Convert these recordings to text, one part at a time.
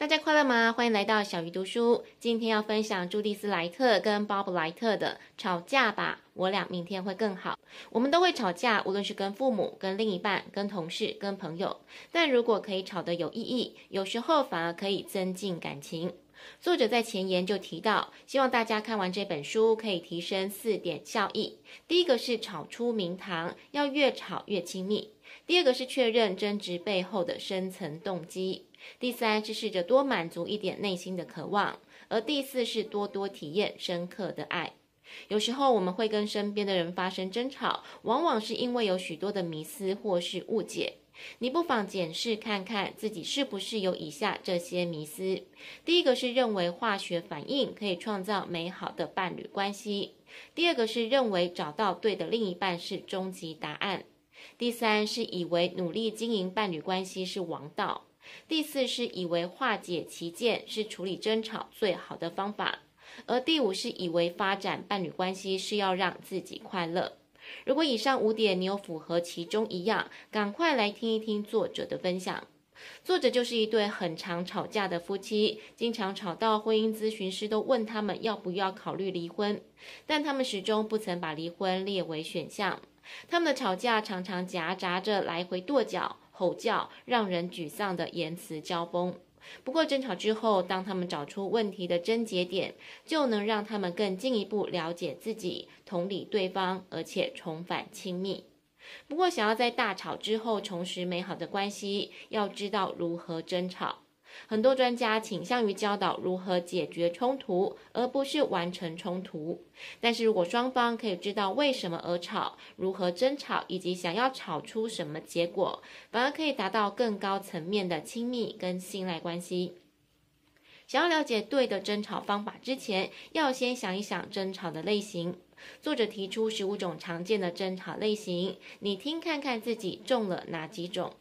大家快乐吗？欢迎来到小鱼读书。今天要分享朱蒂斯·莱特跟鲍勃·莱特的《吵架吧，我俩明天会更好》。我们都会吵架，无论是跟父母、跟另一半、跟同事、跟朋友。但如果可以吵得有意义，有时候反而可以增进感情。作者在前言就提到，希望大家看完这本书可以提升四点效益。第一个是吵出名堂，要越吵越亲密。第二个是确认争执背后的深层动机。第三是试着多满足一点内心的渴望，而第四是多多体验深刻的爱。有时候我们会跟身边的人发生争吵，往往是因为有许多的迷思或是误解。你不妨检视看看自己是不是有以下这些迷思：第一个是认为化学反应可以创造美好的伴侣关系；第二个是认为找到对的另一半是终极答案；第三是以为努力经营伴侣关系是王道。第四是以为化解歧见是处理争吵最好的方法，而第五是以为发展伴侣关系是要让自己快乐。如果以上五点你有符合其中一样，赶快来听一听作者的分享。作者就是一对很常吵架的夫妻，经常吵到婚姻咨询师都问他们要不要考虑离婚，但他们始终不曾把离婚列为选项。他们的吵架常常夹杂着来回跺脚。吼叫，让人沮丧的言辞交锋。不过争吵之后，当他们找出问题的症结点，就能让他们更进一步了解自己，同理对方，而且重返亲密。不过，想要在大吵之后重拾美好的关系，要知道如何争吵。很多专家倾向于教导如何解决冲突，而不是完成冲突。但是如果双方可以知道为什么而吵，如何争吵，以及想要吵出什么结果，反而可以达到更高层面的亲密跟信赖关系。想要了解对的争吵方法之前，要先想一想争吵的类型。作者提出十五种常见的争吵类型，你听看看自己中了哪几种。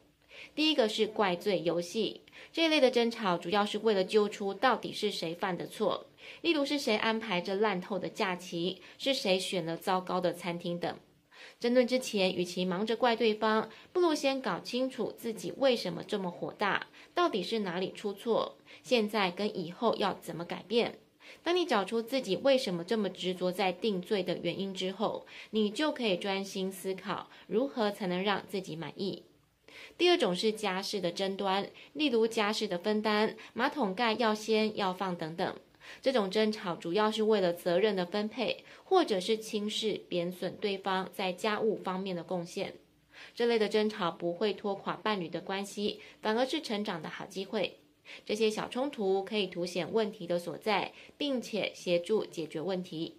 第一个是怪罪游戏，这一类的争吵主要是为了揪出到底是谁犯的错，例如是谁安排这烂透的假期，是谁选了糟糕的餐厅等。争论之前，与其忙着怪对方，不如先搞清楚自己为什么这么火大，到底是哪里出错，现在跟以后要怎么改变。当你找出自己为什么这么执着在定罪的原因之后，你就可以专心思考如何才能让自己满意。第二种是家事的争端，例如家事的分担、马桶盖要掀要放等等。这种争吵主要是为了责任的分配，或者是轻视贬损对方在家务方面的贡献。这类的争吵不会拖垮伴侣的关系，反而是成长的好机会。这些小冲突可以凸显问题的所在，并且协助解决问题。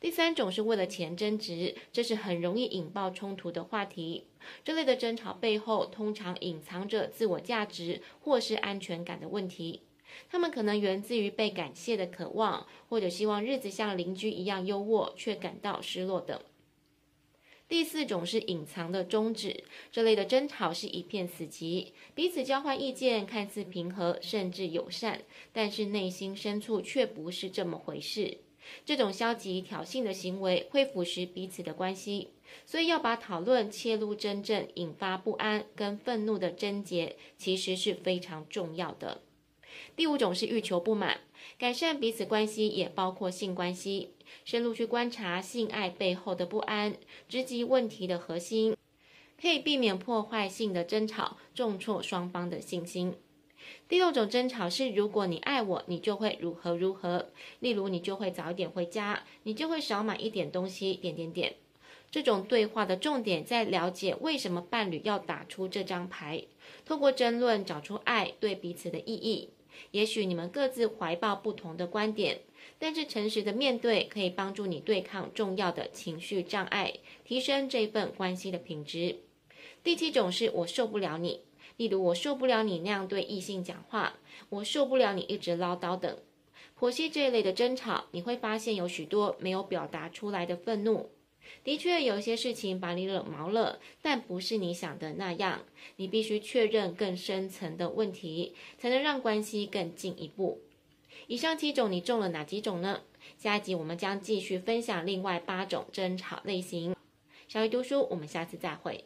第三种是为了钱争执，这是很容易引爆冲突的话题。这类的争吵背后通常隐藏着自我价值或是安全感的问题。他们可能源自于被感谢的渴望，或者希望日子像邻居一样优渥，却感到失落等。第四种是隐藏的终止，这类的争吵是一片死寂，彼此交换意见，看似平和甚至友善，但是内心深处却不是这么回事。这种消极挑衅的行为会腐蚀彼此的关系，所以要把讨论切入真正引发不安跟愤怒的症结，其实是非常重要的。第五种是欲求不满，改善彼此关系也包括性关系，深入去观察性爱背后的不安，直击问题的核心，可以避免破坏性的争吵，重挫双方的信心。第六种争吵是，如果你爱我，你就会如何如何。例如，你就会早一点回家，你就会少买一点东西，点点点。这种对话的重点在了解为什么伴侣要打出这张牌，透过争论找出爱对彼此的意义。也许你们各自怀抱不同的观点，但是诚实的面对可以帮助你对抗重要的情绪障碍，提升这份关系的品质。第七种是我受不了你。例如，我受不了你那样对异性讲话，我受不了你一直唠叨等。剖析这一类的争吵，你会发现有许多没有表达出来的愤怒。的确，有些事情把你惹毛了，但不是你想的那样。你必须确认更深层的问题，才能让关系更进一步。以上七种，你中了哪几种呢？下一集我们将继续分享另外八种争吵类型。小鱼读书，我们下次再会。